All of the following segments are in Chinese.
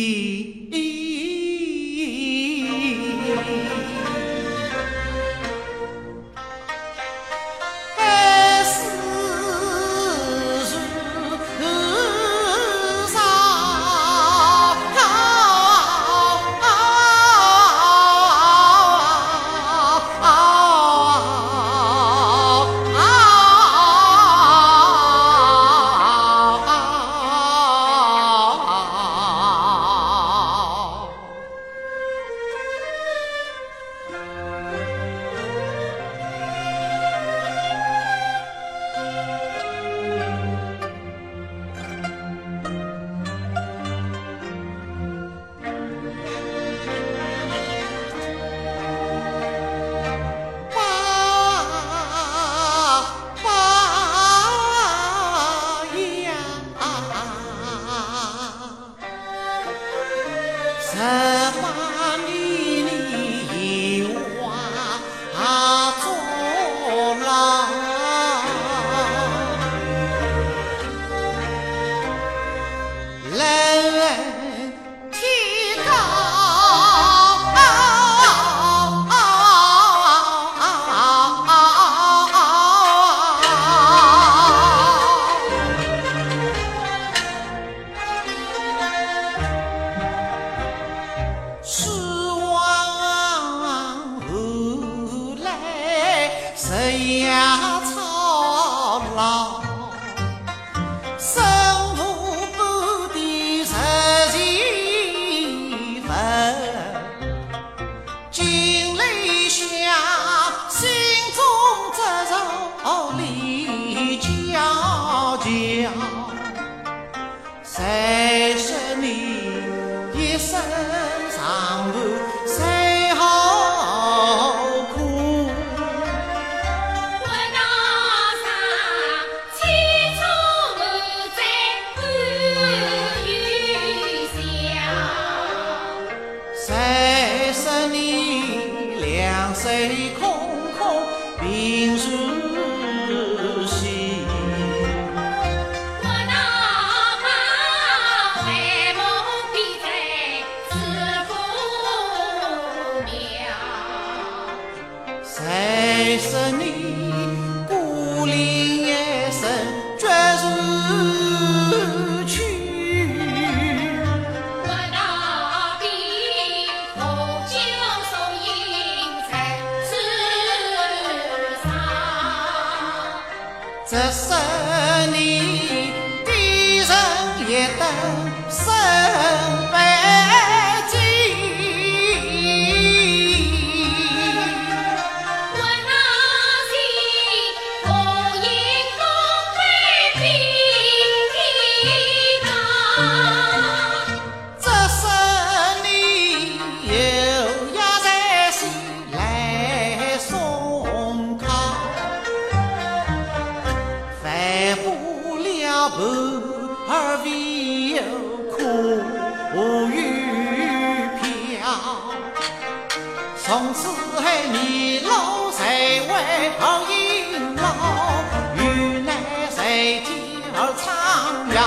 E, e سيّع 冰雪这十年敌人一得胜败。何儿为有苦与雨飘。从此后年老在外儿应老遇难谁尽儿苍老？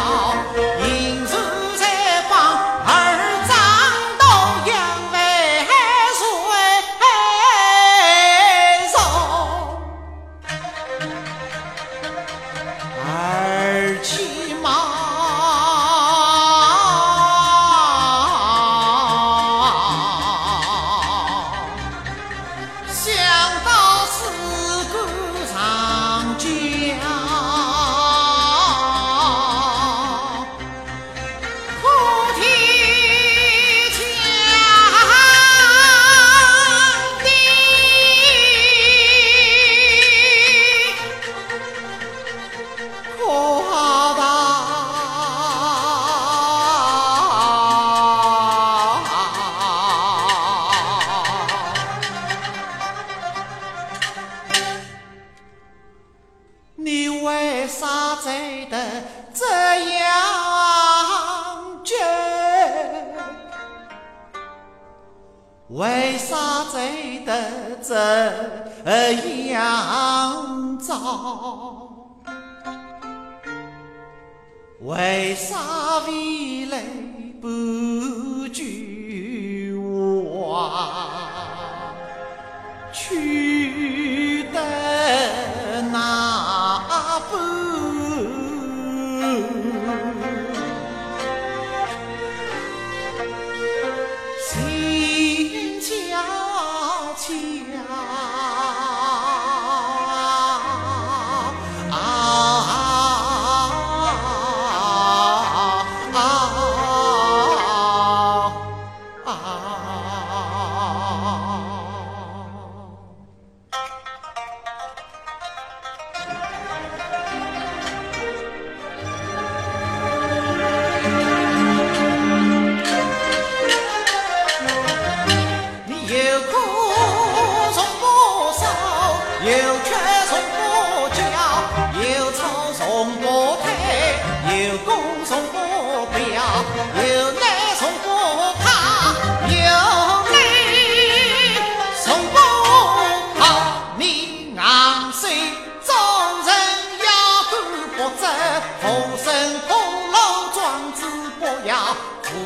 为啥走得这样早？为啥未来？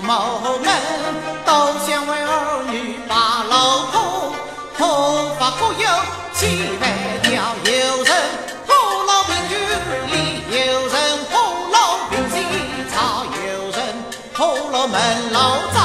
父母们都想为儿女把楼破，破发各有七百条，有人破楼平居里，有人破楼平西草，有人。破楼门老早，